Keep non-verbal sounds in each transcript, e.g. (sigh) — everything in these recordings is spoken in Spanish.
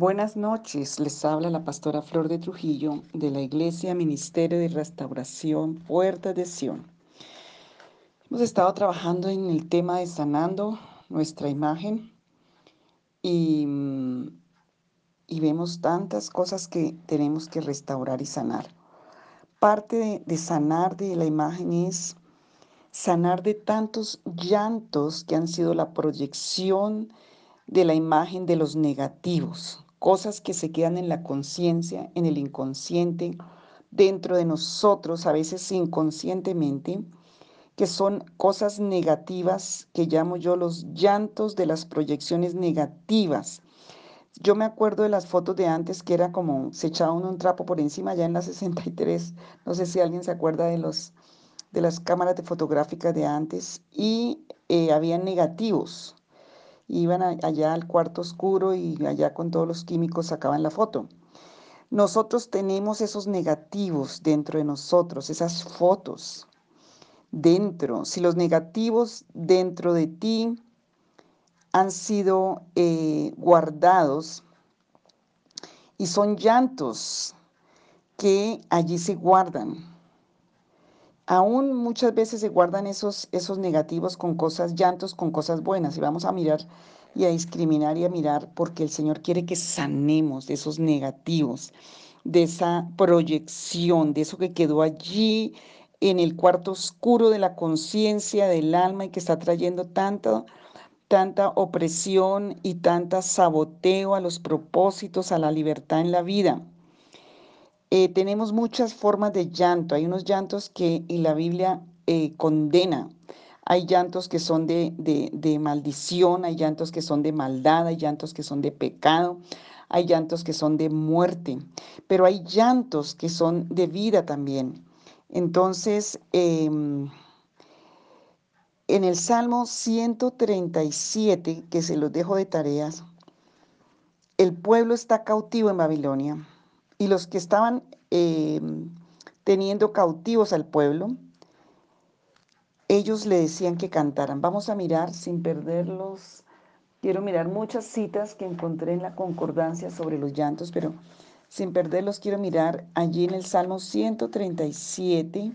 Buenas noches, les habla la pastora Flor de Trujillo de la Iglesia Ministerio de Restauración Puerta de Sion. Hemos estado trabajando en el tema de sanando nuestra imagen y, y vemos tantas cosas que tenemos que restaurar y sanar. Parte de sanar de la imagen es sanar de tantos llantos que han sido la proyección de la imagen de los negativos, cosas que se quedan en la conciencia, en el inconsciente, dentro de nosotros, a veces inconscientemente, que son cosas negativas que llamo yo los llantos de las proyecciones negativas. Yo me acuerdo de las fotos de antes que era como se echaba uno un trapo por encima ya en la (laughs) 63. No sé si alguien se acuerda de los de las cámaras de fotográficas de antes y eh, había negativos iban allá al cuarto oscuro y allá con todos los químicos sacaban la foto. Nosotros tenemos esos negativos dentro de nosotros, esas fotos dentro. Si los negativos dentro de ti han sido eh, guardados y son llantos que allí se guardan. Aún muchas veces se guardan esos, esos negativos con cosas, llantos con cosas buenas. Y vamos a mirar y a discriminar y a mirar porque el Señor quiere que sanemos de esos negativos, de esa proyección, de eso que quedó allí en el cuarto oscuro de la conciencia del alma y que está trayendo tanta, tanta opresión y tanta saboteo a los propósitos, a la libertad en la vida. Eh, tenemos muchas formas de llanto. Hay unos llantos que y la Biblia eh, condena. Hay llantos que son de, de, maldición, hay llantos que son de maldad, hay llantos que son de pecado, hay llantos que son de muerte, pero hay llantos que son de vida también. Entonces, em, en el Salmo 137, que se los dejo de tareas, el pueblo está cautivo en Babilonia y los que estaban em, teniendo cautivos al pueblo, ellos le decían que cantaran. Vamos a mirar sin perderlos. Quiero mirar muchas citas que encontré en la concordancia sobre los llantos, pero sin perderlos quiero mirar allí en el Salmo 137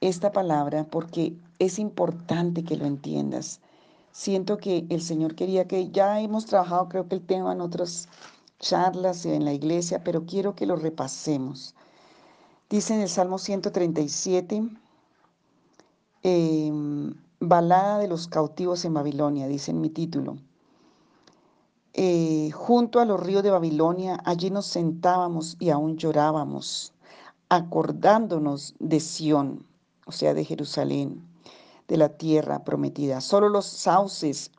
esta palabra porque es importante que lo entiendas. Siento que el Señor quería que ya hemos trabajado, creo que el tema en otros charlas en la iglesia, pero quiero que lo repasemos. Dice en el Salmo 137, em, Balada de los cautivos en Babilonia, dice en mi título. Eh, junto a los ríos de Babilonia, allí nos sentábamos y aún llorábamos, acordándonos de Sión, o sea, de Jerusalén, de la tierra prometida. Solo los sauces,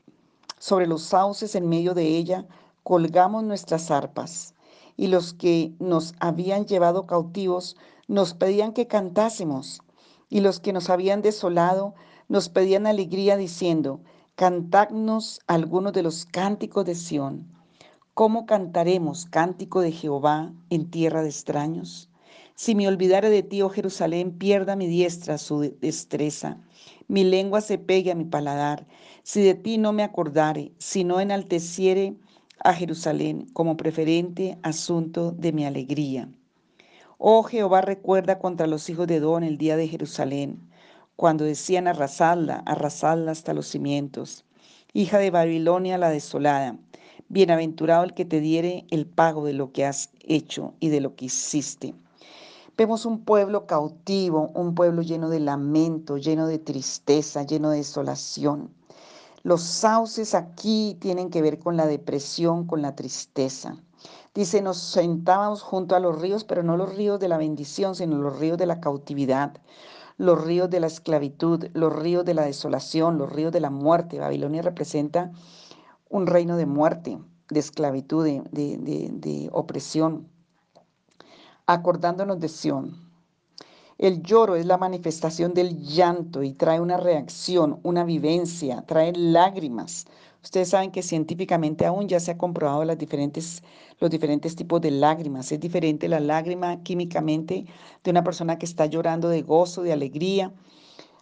sobre los sauces en medio de ella, colgamos nuestras arpas, y los que nos habían llevado cautivos nos pedían que cantásemos, y los que nos habían desolado nos pedían alegría diciendo, cantadnos algunos de los cánticos de Sión. ¿Cómo cantaremos cántico de Jehová en tierra de extraños? Si me olvidare de ti, oh Jerusalén, pierda mi diestra su destreza, mi lengua se pegue a mi paladar, si de ti no me acordare, si no enalteciere a Jerusalén como preferente asunto de mi alegría. Oh Jehová, recuerda contra los hijos de Don el día de Jerusalén, cuando decían arrasadla, arrasadla hasta los cimientos. Hija de Babilonia la desolada, bienaventurado el que te diere el pago de lo que has hecho y de lo que hiciste. Vemos un pueblo cautivo, un pueblo lleno de lamento, lleno de tristeza, lleno de desolación. Los sauces aquí tienen que ver con la depresión, con la tristeza. Dice, nos sentábamos junto a los ríos, pero no los ríos de la bendición, sino los ríos de la cautividad, los ríos de la esclavitud, los ríos de la desolación, los ríos de la muerte. Babilonia representa un reino de muerte, de esclavitud, de, de opresión. Acordándonos de Sión, el lloro es la manifestación del llanto y trae una reacción, una vivencia, trae lágrimas. Ustedes saben que científicamente aún ya se ha comprobado diferentes, los diferentes tipos de lágrimas. Es diferente la lágrima químicamente de una persona que está llorando de gozo, de alegría,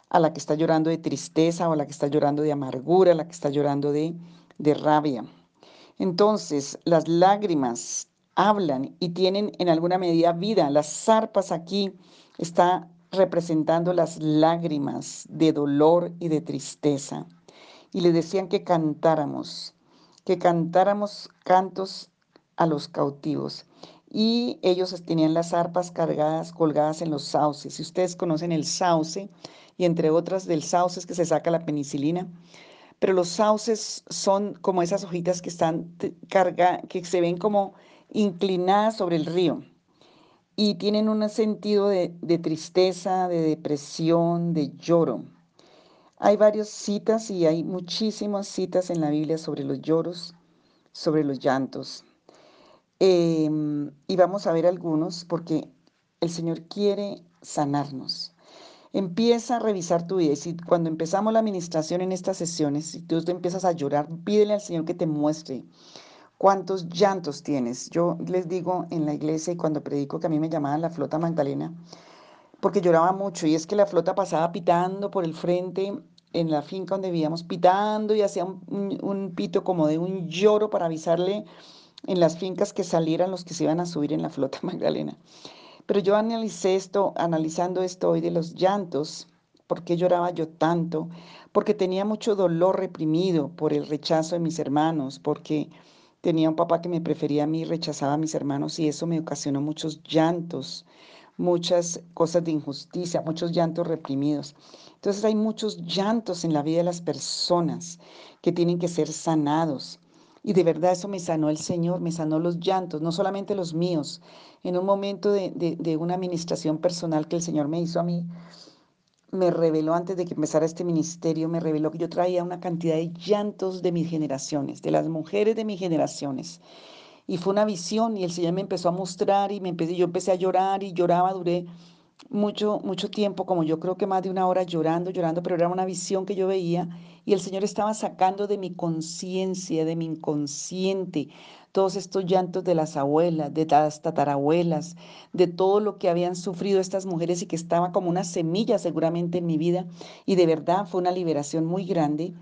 a la que está llorando de tristeza o a la que está llorando de amargura, a la que está llorando de, de rabia. Entonces, las lágrimas hablan y tienen en alguna medida vida. Las zarpas aquí está representando las lágrimas de dolor y de tristeza. Y le decían que cantáramos, que cantáramos cantos a los cautivos. Y ellos tenían las arpas cargadas, colgadas en los sauces. Si ustedes conocen el sauce, y entre otras del sauce es que se saca la penicilina, pero los sauces son como esas hojitas que están cargadas, que se ven como inclinadas sobre el río y tienen un sentido de, tristeza, de depresión, de lloro. Hay varias citas y hay muchísimas citas en la Biblia sobre los lloros, sobre los llantos. Em, y vamos a ver algunos porque el Señor quiere sanarnos. Empieza a revisar tu vida. Y si cuando empezamos la administración en estas sesiones, si tú te empiezas a llorar, pídele al Señor que te muestre cuántos llantos tienes. Yo les digo en la iglesia y cuando predico que a mí me llamaban la flota Magdalena, porque lloraba mucho y es que la flota pasaba pitando por el frente en la finca donde vivíamos, pitando y hacía un, pito como de un lloro para avisarle en las fincas que salieran los que se iban a subir en la flota (laughs) Magdalena. Pero yo analicé esto, analizando esto hoy de los llantos, ¿por qué lloraba yo tanto? Porque tenía mucho dolor reprimido por el rechazo de mis hermanos, porque Tenía un papá que me prefería a mí, rechazaba a mis hermanos y eso me ocasionó muchos llantos, muchas cosas de injusticia, muchos llantos reprimidos. Entonces hay muchos llantos en la vida de las personas que tienen que ser sanados. Y de verdad eso me sanó el Señor, me sanó los llantos, no solamente los míos. En un momento de, de una administración personal que el Señor me hizo a mí, me reveló antes de que empezara este ministerio, me reveló que yo traía una cantidad de llantos de mis generaciones, de las mujeres de mis generaciones. Y fue una visión y el Señor me empezó a mostrar y me empecé, yo empecé a llorar y lloraba, duré mucho, mucho tiempo, como yo creo que más de una hora llorando, llorando, pero era una visión que yo veía y el Señor estaba sacando de mi conciencia, de mi inconsciente, todos estos llantos de las abuelas, de las tatarabuelas, de todo lo que habían sufrido estas mujeres y que estaba como una semilla seguramente en mi vida. Y de verdad fue una liberación muy grande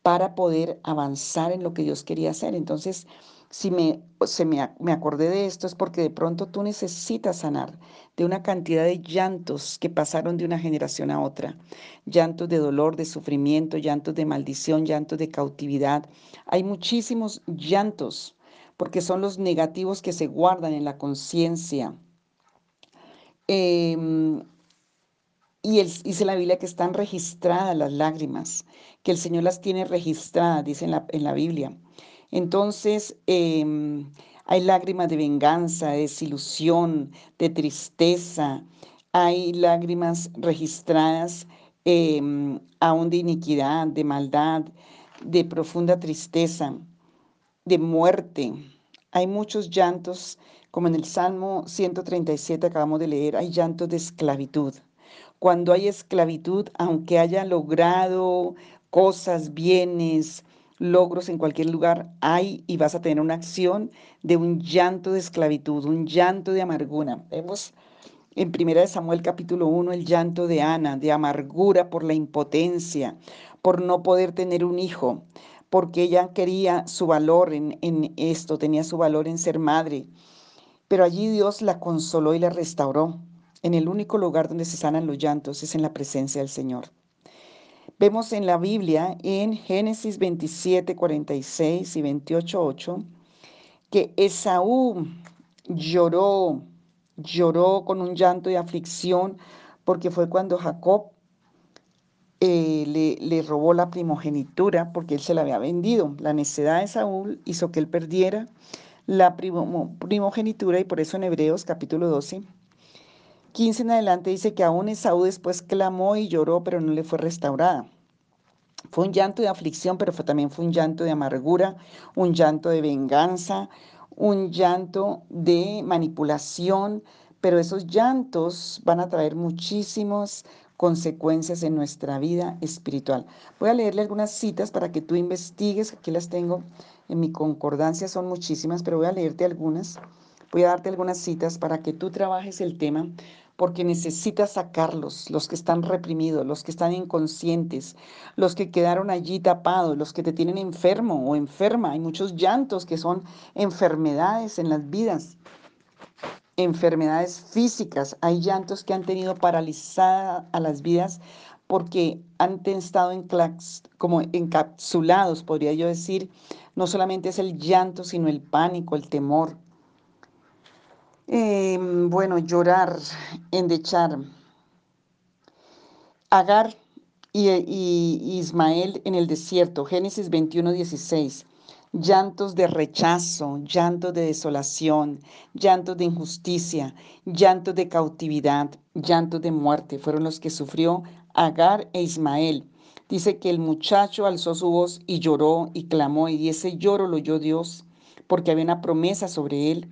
para poder avanzar en lo que Dios quería hacer. Entonces, si me, se me, me acordé de esto es porque de pronto tú necesitas sanar de una cantidad de llantos que pasaron de una generación a otra. Llantos de dolor, de sufrimiento, llantos de maldición, llantos de cautividad. Hay muchísimos llantos porque son los negativos que se guardan en la conciencia. Em, y dice la Biblia que están registradas las lágrimas, que el Señor las tiene registradas, dice en la, en la Biblia. Entonces, em, hay lágrimas de venganza, de desilusión, de tristeza, hay lágrimas registradas em, aún de iniquidad, de maldad, de profunda tristeza de muerte. Hay muchos llantos, como en el Salmo 137 acabamos de leer, hay llantos de esclavitud. Cuando hay esclavitud, aunque haya logrado cosas, bienes, logros en cualquier lugar, hay y vas a tener una acción de un llanto de esclavitud, un llanto de amargura. Vemos en 1 Samuel capítulo 1 el llanto de Ana, de amargura por la impotencia, por no poder tener un hijo porque ella quería su valor en, esto, tenía su valor en ser madre. Pero allí Dios la consoló y la restauró. En el único lugar donde se sanan los llantos es en la presencia del Señor. Vemos en la Biblia, en Génesis 27, 46 y 28, 8, que Esaú lloró, lloró con un llanto de aflicción, porque fue cuando Jacob le, robó la primogenitura porque él se la había vendido. La necedad de Saúl hizo que él perdiera la primogenitura y por eso en Hebreos capítulo 12, 15 en adelante dice que aún Esaú después clamó y lloró, pero no le fue restaurada. Fue un llanto de aflicción, pero también fue un llanto de amargura, un llanto de venganza, un llanto de manipulación, pero esos llantos van a traer muchísimos consecuencias en nuestra vida espiritual. Voy a leerle algunas citas para que tú investigues, aquí las tengo en mi concordancia, son muchísimas, pero voy a leerte algunas. Voy a darte algunas citas para que tú trabajes el tema, porque necesitas sacarlos, los que están reprimidos, los que están inconscientes, los que quedaron allí tapados, los que te tienen enfermo o enferma. Hay muchos llantos que son enfermedades en las vidas, enfermedades físicas. Hay llantos que han tenido paralizadas a las vidas porque han estado en como encapsulados, podría yo decir. No solamente es el llanto, sino el pánico, el temor, Em, bueno, llorar, endechar. Agar y, y, Ismael en el desierto, Génesis 21, 16. Llantos de rechazo, llantos de desolación, llantos de injusticia, llantos de cautividad, llantos de muerte, fueron los que sufrió Agar e Ismael. Dice que el muchacho alzó su voz y lloró y clamó, y ese lloro lo oyó Dios, porque había una promesa sobre él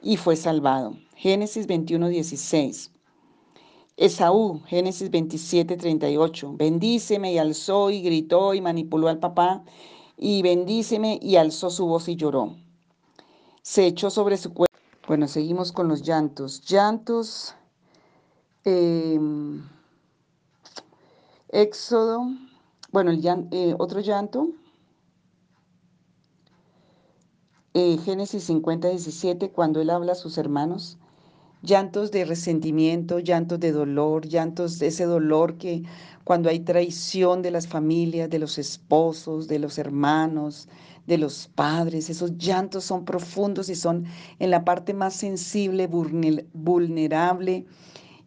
y fue salvado. Génesis 21, 16. Esaú, Génesis 27, 38. Bendíceme y alzó y gritó y manipuló al papá y bendíceme y alzó su voz y lloró. Se echó sobre su cuerpo. Bueno, seguimos con los llantos. Llantos. Em, éxodo. Bueno, el eh, otro llanto. Eh, Génesis 50, 17, cuando él habla a sus hermanos, llantos de resentimiento, llantos de dolor, llantos de ese dolor que cuando hay traición de las familias, de los esposos, de los hermanos, de los padres, esos llantos son profundos y son en la parte más sensible, vulnerable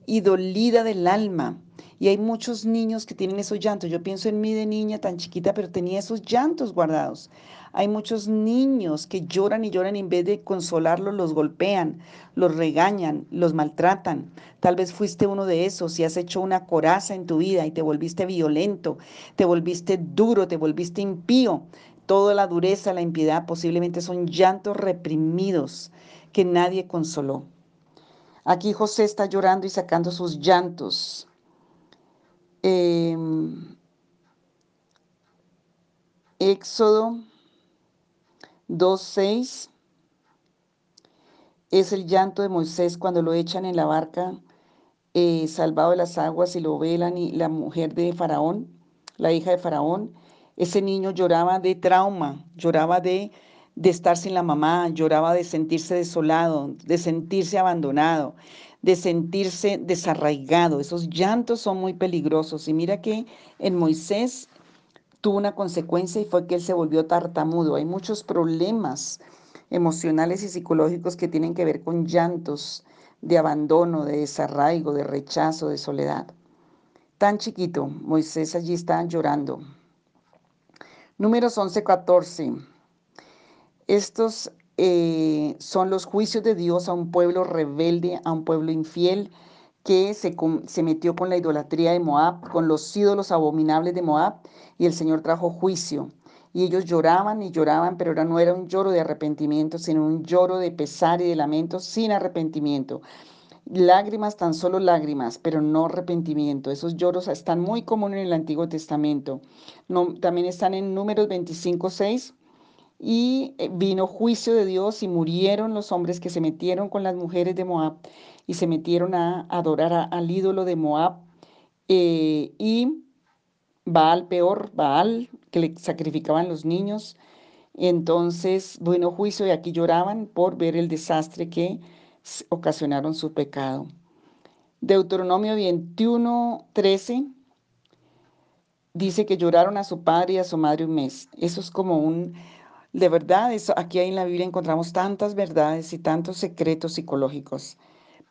y dolida del alma. Y hay muchos niños que tienen esos llantos. Yo pienso en mí de niña tan chiquita, pero tenía esos llantos guardados. Hay muchos niños que lloran y lloran y en vez de consolarlos los golpean, los regañan, los maltratan. Tal vez fuiste uno de esos y has hecho una coraza en tu vida y te volviste violento, te volviste duro, te volviste impío. Toda la dureza, la impiedad posiblemente son llantos reprimidos que nadie consoló. Aquí José está llorando y sacando sus llantos. Em, Éxodo 2.6 es el llanto de Moisés cuando lo echan en la barca, eh, salvado de las aguas y lo ve la, la mujer de Faraón, la hija de Faraón. Ese niño lloraba de trauma, lloraba de, de estar sin la mamá, lloraba de sentirse desolado, de sentirse abandonado, de sentirse desarraigado. Esos llantos son muy peligrosos. Y mira que en Moisés tuvo una consecuencia y fue que él se volvió tartamudo. Hay muchos problemas emocionales y psicológicos que tienen que ver con llantos de abandono, de desarraigo, de rechazo, de soledad. Tan chiquito, Moisés allí está llorando. Números 11, 14. Estos eh, son los juicios de Dios a un pueblo rebelde, a un pueblo infiel que se, se metió con la idolatría de Moab, con los ídolos abominables de Moab y el Señor trajo juicio. Y ellos lloraban y lloraban, pero no era un lloro de arrepentimiento, sino un lloro de pesar y de lamento sin arrepentimiento. Lágrimas, tan solo lágrimas, pero no arrepentimiento. Esos lloros están muy comunes en el Antiguo Testamento. También están en Números 25, 6. Y eh, vino juicio de Dios y murieron los hombres que se metieron con las mujeres de Moab y se metieron a adorar al ídolo de Moab. Eh, y Baal peor, Baal, que le sacrificaban los niños. Entonces, bueno, juicio y aquí lloraban por ver el desastre que ocasionaron su pecado. Deuteronomio 21, 13 dice que lloraron a su padre y a su madre un mes. Eso es como un, de verdad, eso, aquí en la Biblia encontramos tantas verdades y tantos secretos psicológicos.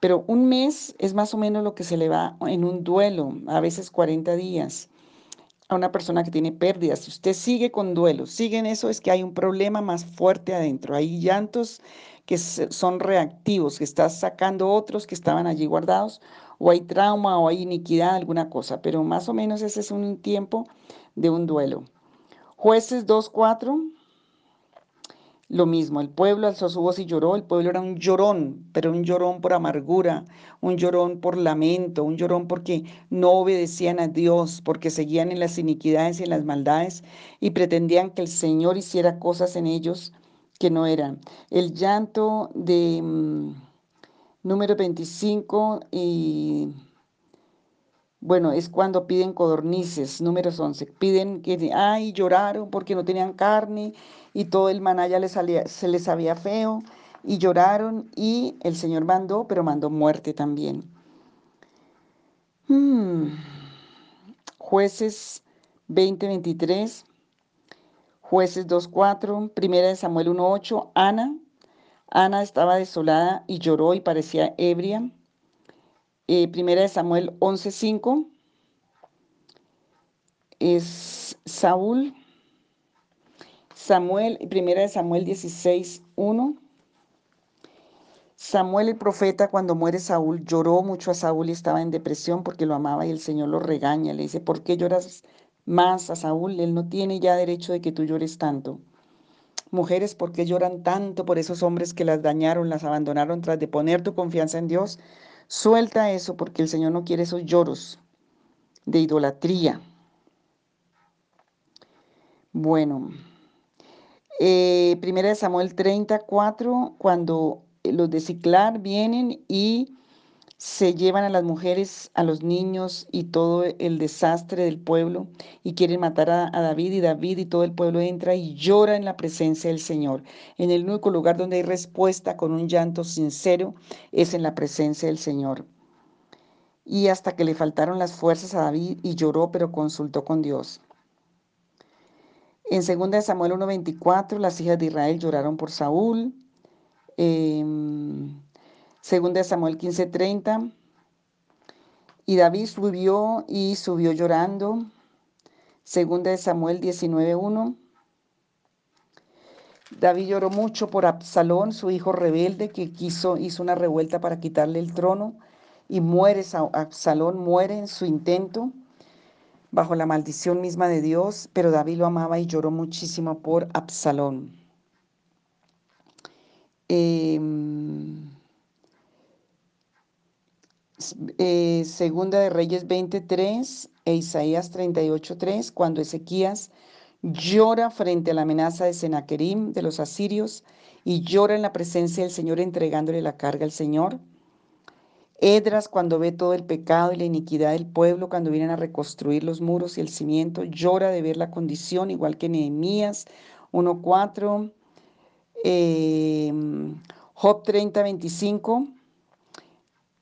Pero un mes es más o menos lo que se le va en un duelo, a veces 40 días a una persona que tiene pérdidas, si usted sigue con duelo, sigue en eso, es que hay un problema más fuerte adentro. Hay llantos que son reactivos, que estás sacando otros que estaban allí guardados, o hay trauma o hay iniquidad, alguna cosa, pero más o menos ese es un tiempo de un duelo. Jueces 2.4 lo mismo, el pueblo alzó su voz y lloró, el pueblo era un llorón, pero un llorón por amargura, un llorón por lamento, un llorón porque no obedecían a Dios, porque seguían en las iniquidades y en las maldades y pretendían que el Señor hiciera cosas en ellos que no eran. El llanto de, mm, Número 25 y bueno, es cuando piden codornices, números 11. Piden que, ay, lloraron porque no tenían carne y todo el maná ya les salía, se les sabía feo y lloraron y el Señor mandó, pero mandó muerte también. Hmm. Jueces 20:23, Jueces 2:4, Primera de Samuel 1:8, Ana. Ana estaba desolada y lloró y parecía ebria. Eh, primera de Samuel 11:5 es Saúl. Samuel, primera de Samuel 16:1. Samuel el profeta cuando muere Saúl lloró mucho a Saúl y estaba en depresión porque lo amaba y el Señor lo regaña. Le dice, ¿por qué lloras más a Saúl? Él no tiene ya derecho de que tú llores tanto. Mujeres, ¿por qué lloran tanto por esos hombres que las dañaron, las abandonaron tras de poner tu confianza en Dios? Suelta eso porque el Señor no quiere esos lloros de idolatría. Bueno, eh, primera de Samuel 34, cuando los de Ciclar vienen y se llevan a las mujeres, a los niños y todo el desastre del pueblo y quieren matar a, David y David y todo el pueblo entra y llora en la presencia del Señor. En el único lugar donde hay respuesta con un llanto sincero es en la presencia del Señor. Y hasta que le faltaron las fuerzas a David y lloró pero consultó con Dios. En 2 Samuel 1:24 las hijas de Israel lloraron por Saúl. Em, Segunda de Samuel 15:30. Y David subió y subió llorando. Segunda de Samuel 19:1. David lloró mucho por Absalón, su hijo rebelde, que quiso, hizo una revuelta para quitarle el trono. Y muere, Absalón muere en su intento, bajo la maldición misma de Dios, pero David lo amaba y lloró muchísimo por Absalón. Eh, Eh, segunda de Reyes 23 e Isaías 38.3, cuando Ezequías llora frente a la amenaza de Senaquerim de los asirios y llora en la presencia del Señor entregándole la carga al Señor. Edras cuando ve todo el pecado y la iniquidad del pueblo, cuando vienen a reconstruir los muros y el cimiento, llora de ver la condición, igual que Nehemías 1.4, eh, Job 30.25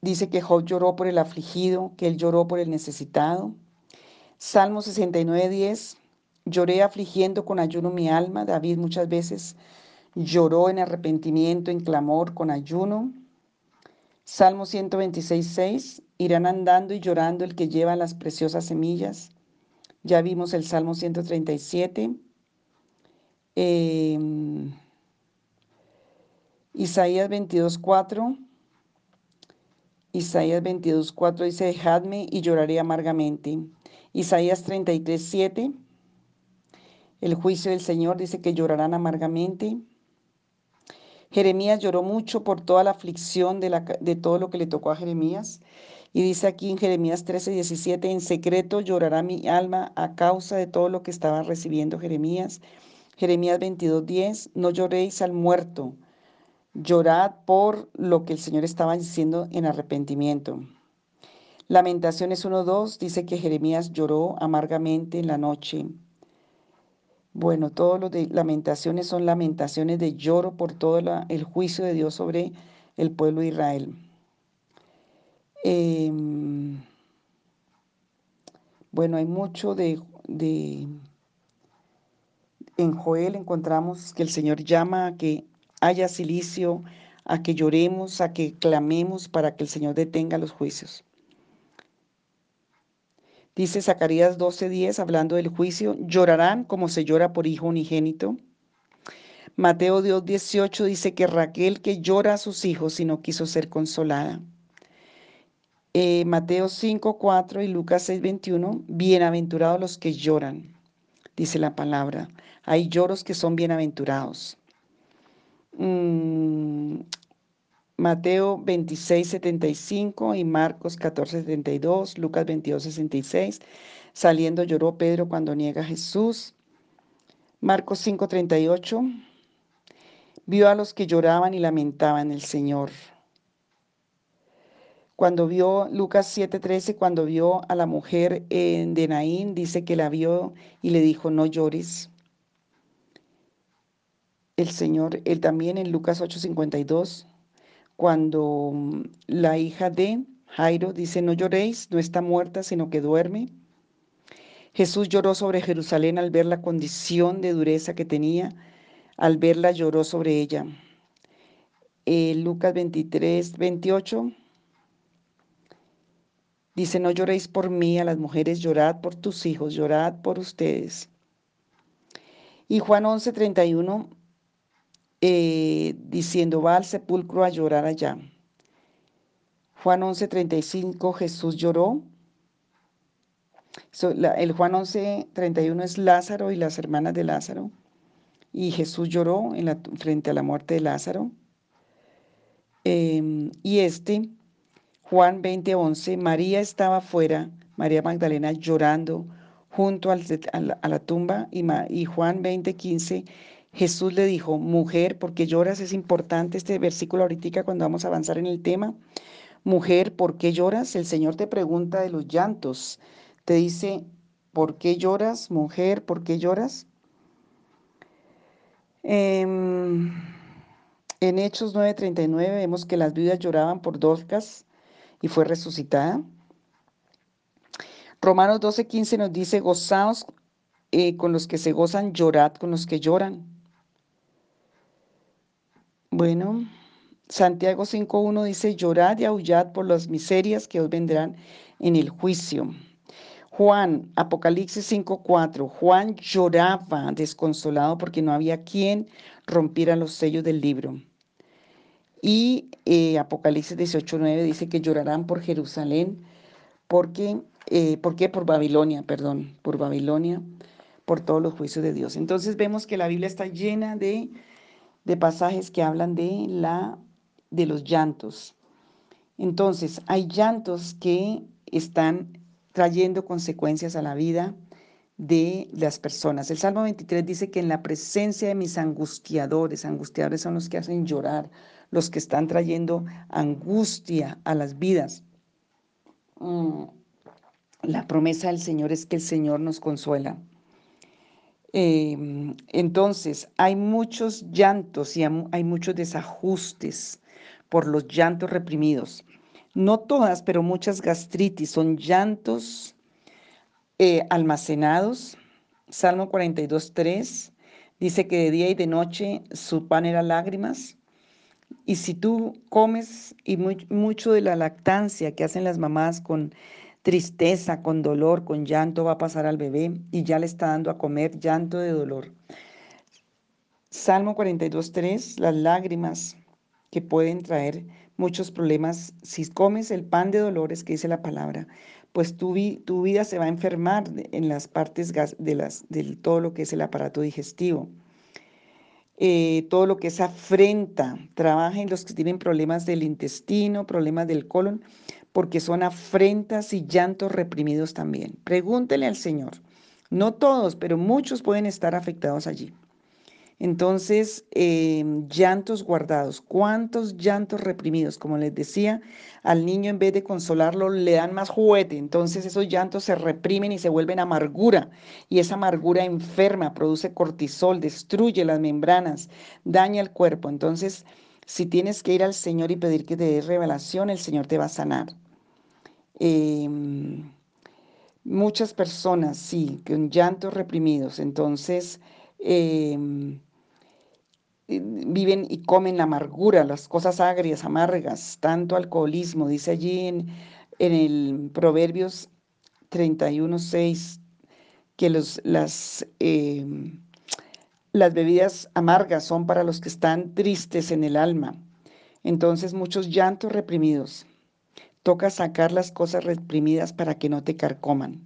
Dice que Job lloró por el afligido, que él lloró por el necesitado. Salmo 69, 10. Lloré afligiendo con ayuno mi alma. David muchas veces lloró en arrepentimiento, en clamor, con ayuno. Salmo 126, 6. Irán andando y llorando el que lleva las preciosas semillas. Ya vimos el Salmo 137. Em, Isaías 22, 4. Isaías 22, 4 dice, dejadme y lloraré amargamente. Isaías 33, 7, el juicio del Señor dice que llorarán amargamente. Jeremías lloró mucho por toda la aflicción de, todo lo que le tocó a Jeremías. Y dice aquí en Jeremías 13, 17, en secreto llorará mi alma a causa de todo lo que estaba recibiendo Jeremías. Jeremías 22, 10, no lloréis al muerto, Llorad por lo que el Señor estaba diciendo en arrepentimiento. Lamentaciones 1.2 dice que Jeremías lloró amargamente en la noche. Bueno, todos los de lamentaciones son lamentaciones de lloro por todo el juicio de Dios sobre el pueblo de Israel. Em, bueno, hay mucho de, de... En Joel encontramos que el Señor llama a que haya silicio, a que lloremos, a que clamemos para que el Señor detenga los juicios. Dice Zacarías 12:10, hablando del juicio, llorarán como se llora por hijo unigénito. Mateo 2:18 dice que Raquel que llora a sus hijos y no quiso ser consolada. Eh, Mateo 5:4 y Lucas 6:21, bienaventurados los que lloran, dice la palabra. Hay lloros que son bienaventurados. Mm, Mateo 26, 75 y Marcos 14, 72, Lucas 22, 66. Saliendo lloró Pedro cuando niega a Jesús. Marcos 5, 38. Vio a los que lloraban y lamentaban el Señor. Cuando vio Lucas 7:13, cuando vio a la mujer en de Naín, dice que la vio y le dijo, no llores. El Señor, él también en Lucas 8:52, cuando mm, la hija de Jairo dice, no lloréis, no está muerta, sino que duerme. Jesús lloró sobre Jerusalén al ver la condición de dureza que tenía, al verla lloró sobre ella. Eh, Lucas 23, 28 dice, no lloréis por mí a las mujeres, llorad por tus hijos, llorad por ustedes. Y Juan 11, 31, eh, diciendo, va al sepulcro a llorar allá. Juan 11:35, Jesús lloró. el Juan 11:31 es Lázaro y las hermanas de Lázaro. Y Jesús lloró en la, frente a la muerte de Lázaro. Em, y este, Juan 20:11, María estaba fuera, María Magdalena llorando junto a, la, tumba. Y, y Juan 20:15, Jesús le dijo, mujer, porque lloras? Es importante este versículo ahorita cuando vamos a avanzar en el tema. Mujer, ¿por qué lloras? El Señor te pregunta de los llantos. Te dice, ¿por qué lloras? Mujer, ¿por qué lloras? Em, en Hechos 9:39 vemos que las viudas lloraban por Dorcas y fue resucitada. Romanos 12:15 nos dice, gozaos eh, con los que se gozan, llorad con los que lloran. Bueno. Santiago 5.1 dice, llorad y aullad por las miserias que os vendrán en el juicio. Juan, Apocalipsis 5.4, Juan lloraba desconsolado porque no había quien rompiera los sellos del libro. Y eh, Apocalipsis 18.9 dice que llorarán por Jerusalén, porque, eh, ¿por qué? Por Babilonia, perdón, por Babilonia, por todos los juicios de Dios. Entonces vemos que la Biblia está llena de, de pasajes que hablan de la de los llantos. Entonces, hay llantos que están trayendo consecuencias a la vida de las personas. El Salmo 23 dice que en la presencia de mis angustiadores, angustiadores son los que hacen llorar, los que están trayendo angustia a las vidas. Mm, la promesa del Señor es que el Señor nos consuela. Em, entonces, hay muchos llantos y hay muchos desajustes por los llantos reprimidos. No todas, pero muchas gastritis son llantos eh, almacenados. Salmo 42, 3 dice que de día y de noche su pan era lágrimas. Y si tú comes y mucho de la lactancia que hacen las mamás con tristeza, con dolor, con llanto, va a pasar al bebé y ya le está dando a comer llanto de dolor. Salmo 42, 3, las lágrimas que pueden traer muchos problemas. Si comes el pan de dolores, que dice la palabra, pues tu, vida se va a enfermar en las partes de todo lo que es el aparato digestivo. Eh, todo lo que es afrenta, trabaja en los que tienen problemas del intestino, problemas del colon, porque son afrentas y llantos reprimidos también. Pregúntele al Señor. No todos, pero muchos pueden estar afectados allí. Entonces, em, llantos guardados. ¿Cuántos llantos reprimidos? Como les decía, al niño en vez de consolarlo le dan más juguete. Entonces esos llantos se reprimen y se vuelven amargura. Y esa amargura enferma, produce cortisol, destruye las membranas, daña el cuerpo. Entonces, si tienes que ir al Señor y pedir que te dé revelación, el Señor te va a sanar. Em, muchas personas, sí, con llantos reprimidos. Entonces, em, eh, viven y comen la amargura, las cosas agrias, amargas, tanto alcoholismo, dice allí en, el Proverbios 31.6 que los, las, em, las bebidas amargas son para los que están tristes en el alma. Entonces muchos llantos reprimidos. Toca sacar las cosas reprimidas para que no te carcoman.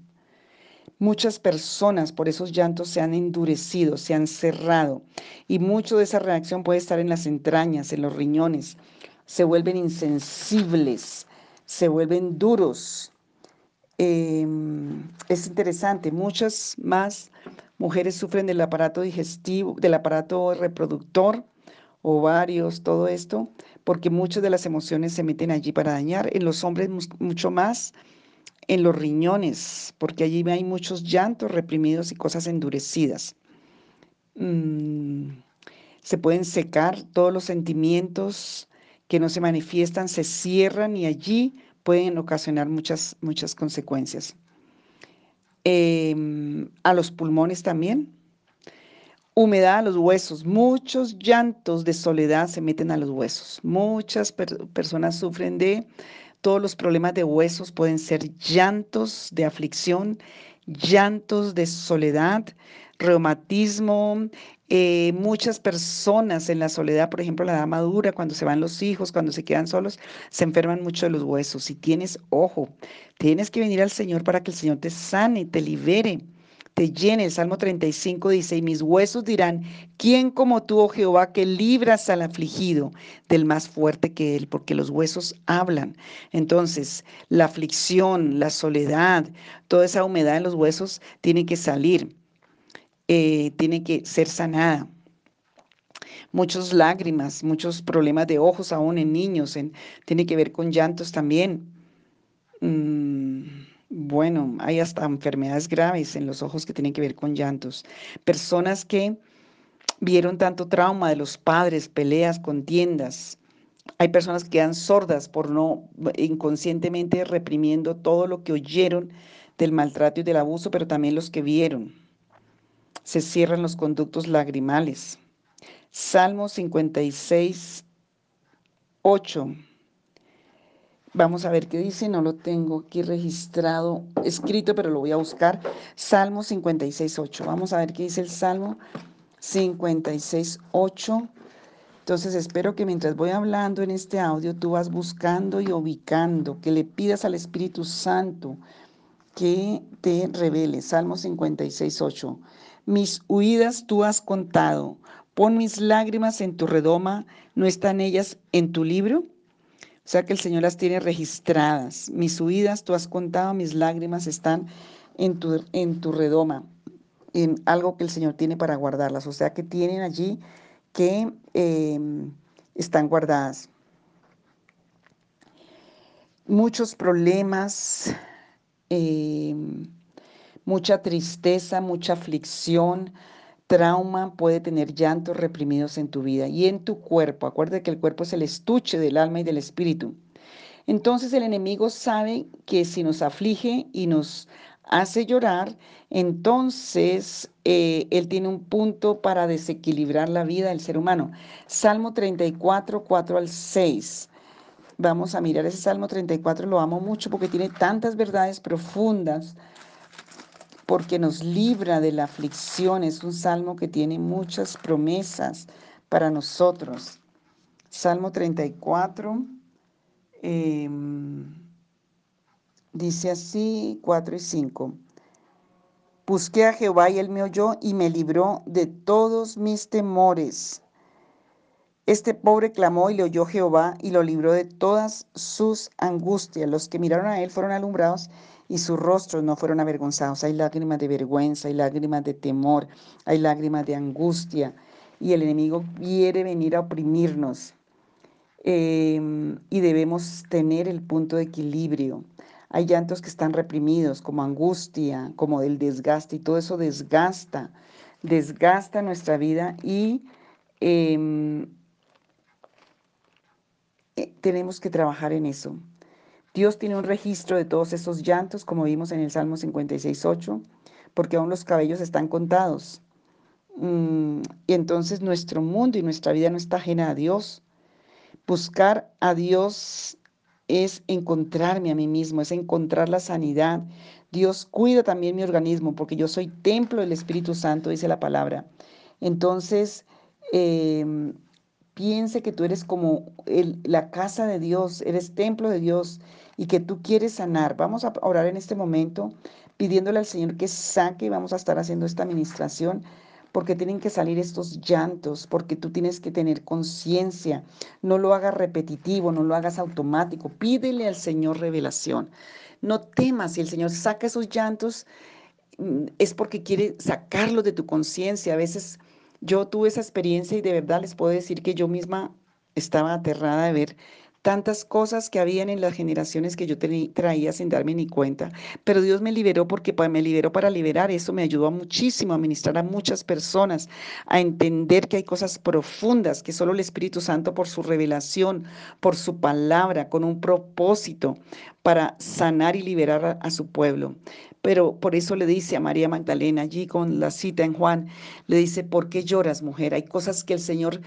Muchas personas por esos llantos se han endurecido, se han cerrado y mucho de esa reacción puede estar en las entrañas, en los riñones. Se vuelven insensibles, se vuelven duros. Em, es interesante, muchas más mujeres sufren del aparato digestivo, del aparato reproductor ovarios, todo esto, porque muchas de las emociones se meten allí para dañar. En los hombres mucho más en los riñones, porque allí hay muchos llantos reprimidos y cosas endurecidas. Mm, se pueden secar todos los sentimientos que no se manifiestan, se cierran y allí pueden ocasionar muchas, muchas consecuencias. Em, a los pulmones también. Humedad a los huesos. Muchos llantos de soledad se meten a los huesos. Muchas personas sufren de todos los problemas de huesos, pueden ser llantos de aflicción, llantos de soledad, reumatismo, eh, muchas personas en la soledad, por ejemplo, la edad madura, cuando se van los hijos, cuando se quedan solos, se enferman mucho de los huesos. Si tienes ojo, tienes que venir al Señor para que el Señor te sane, te libere, te llene. El Salmo 35 dice, y mis huesos dirán, ¿quién como tú, oh Jehová, que libras al afligido del más fuerte que él? Porque los huesos hablan. Entonces, la aflicción, la soledad, toda esa humedad en los huesos tiene que salir. Eh, tiene que ser sanada. Muchas lágrimas, muchos problemas de ojos aún en niños, tiene que ver con llantos también. Bueno, hay hasta enfermedades graves en los ojos que tienen que ver con llantos. Personas que vieron tanto trauma de los padres, peleas, contiendas. Hay personas que quedan sordas por no inconscientemente reprimiendo todo lo que oyeron del maltrato y del abuso, pero también los que vieron se cierran los conductos lagrimales. Salmo 56, 8. Vamos a ver qué dice, no lo tengo aquí registrado, escrito, pero lo voy a buscar. Salmo 56, 8. Vamos a ver qué dice el Salmo 56, 8. Entonces espero que mientras voy hablando en este audio, tú vas buscando y ubicando, que le pidas al Espíritu Santo que te revele. Salmo 56, 8. Mis huidas tú has contado. Pon mis lágrimas en tu redoma. ¿No están ellas en tu libro? O sea que el Señor las tiene registradas. Mis huidas tú has contado, mis lágrimas están en tu, en tu redoma, en algo que el Señor tiene para guardarlas. O sea que tienen allí que em, están guardadas. Muchos problemas. Eh, mucha tristeza, mucha aflicción, trauma, puede tener llantos reprimidos en tu vida y en tu cuerpo. Acuérdate que el cuerpo es el estuche del alma y del espíritu. Entonces el enemigo sabe que si nos aflige y nos hace llorar, entonces eh, él tiene un punto para desequilibrar la vida del ser humano. Salmo 34, 4 al 6. Vamos a mirar ese Salmo 34, lo amo mucho porque tiene tantas verdades profundas porque nos libra de la aflicción. Es un salmo que tiene muchas promesas para nosotros. Salmo 34 em, dice así, 4 y 5. Busqué a Jehová y él me oyó y me libró de todos mis temores. Este pobre clamó y le oyó Jehová y lo libró de todas sus angustias. Los que miraron a él fueron alumbrados y sus rostros no fueron avergonzados. Hay lágrimas de vergüenza, hay lágrimas de temor, hay lágrimas de angustia y el enemigo quiere venir a oprimirnos. Em, y debemos tener el punto de equilibrio. Hay llantos que están reprimidos, como angustia, como el desgaste, y todo eso desgasta, desgasta nuestra vida y em, eh, tenemos que trabajar en eso. Dios tiene un registro de todos esos llantos, como vimos en el Salmo 56.8, porque aún los cabellos están contados. Mm, y entonces nuestro mundo y nuestra vida no está ajena a Dios. Buscar a Dios es encontrarme a mí mismo, es encontrar la sanidad. Dios cuida también mi organismo, porque yo soy templo del Espíritu Santo, dice la palabra. Entonces, em, piense que tú eres como la casa de Dios, eres templo de Dios y que tú quieres sanar. Vamos a orar en este momento pidiéndole al Señor que saque y vamos a estar haciendo esta administración porque tienen que salir estos llantos, porque tú tienes que tener conciencia. No lo hagas repetitivo, no lo hagas automático. Pídele al Señor revelación. No temas si el Señor saca esos llantos, mm, es porque quiere sacarlos de tu conciencia. A veces Yo tuve esa experiencia y de verdad les puedo decir que yo misma estaba aterrada de ver tantas cosas que habían en las generaciones que yo traía sin darme ni cuenta, pero Dios me liberó porque me liberó para liberar, eso me ayudó muchísimo a ministrar a muchas personas, a entender que hay cosas profundas que solo el Espíritu Santo por su revelación, por su palabra, con un propósito para sanar y liberar a su pueblo. Pero por eso le dice a María Magdalena, allí con la cita en Juan, le dice, ¿por qué lloras, mujer? Hay cosas que el Señor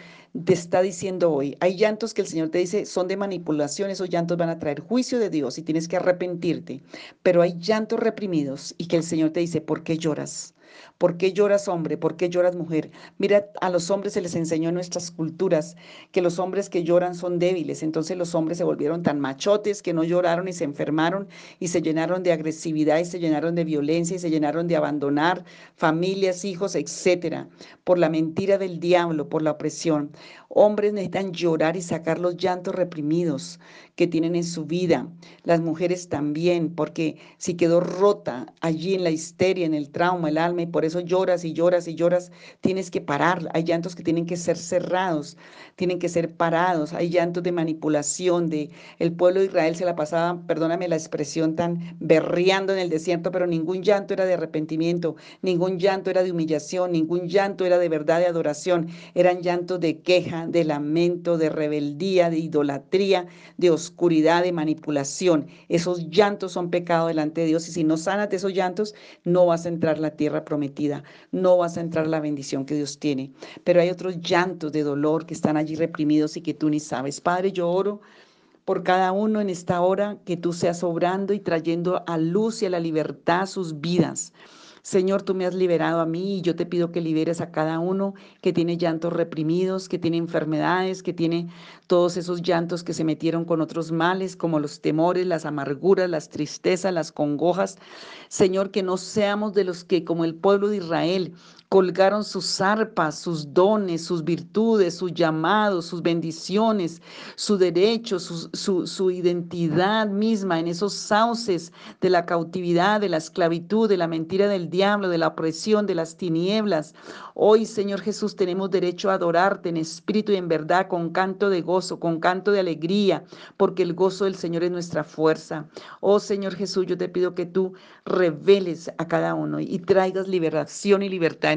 te está diciendo hoy. Hay llantos que el Señor te dice son de manipulación, esos llantos van a traer juicio de Dios y tienes que arrepentirte. Pero hay llantos reprimidos y que el Señor te dice, ¿por qué lloras? ¿Por qué lloras hombre? ¿Por qué lloras mujer? Mira, a los hombres se les enseñó en nuestras culturas que los hombres que lloran son débiles. Entonces los hombres se volvieron tan machotes que no lloraron y se enfermaron y se llenaron de agresividad y se llenaron de violencia y se llenaron de abandonar familias, hijos, etcétera, por la mentira del diablo, por la opresión. Hombres necesitan llorar y sacar los llantos reprimidos que tienen en su vida. Las mujeres también, porque si quedó rota allí en la histeria, en el trauma, el alma, y por eso lloras y lloras y lloras, tienes que parar. Hay llantos que tienen que ser cerrados, tienen que ser parados. Hay llantos de manipulación, de el pueblo de Israel se la pasaba, perdóname la expresión tan berreando en el desierto, pero ningún llanto era de arrepentimiento, ningún llanto era de humillación, ningún llanto era de verdad de adoración, eran llantos de queja, de lamento, de rebeldía, de idolatría, de oscuridad, de manipulación. Esos llantos son pecado delante de Dios y si no sanas de esos llantos, no vas a entrar a la tierra prometida, no vas a entrar a la bendición que Dios tiene. Pero hay otros llantos de dolor que están allí reprimidos y que tú ni sabes. Padre, yo oro por cada uno en esta hora, que tú seas obrando y trayendo a luz y a la libertad sus vidas. Señor, tú me has liberado a mí y yo te pido que liberes a cada uno que tiene llantos reprimidos, que tiene enfermedades, que tiene todos esos llantos que se metieron con otros males, como los temores, las amarguras, las tristezas, las congojas. Señor, que no seamos de los que, como el pueblo de Israel, colgaron sus arpas, sus dones, sus virtudes, sus llamados, sus bendiciones, su derecho, su, su, identidad misma en esos sauces de la cautividad, de la esclavitud, de la mentira del diablo, de la opresión, de las tinieblas. Hoy, Señor Jesús, tenemos derecho a adorarte en espíritu y en verdad, con canto de gozo, con canto de alegría, porque el gozo del Señor es nuestra fuerza. Oh Señor Jesús, yo te pido que tú reveles a cada uno y traigas liberación y libertad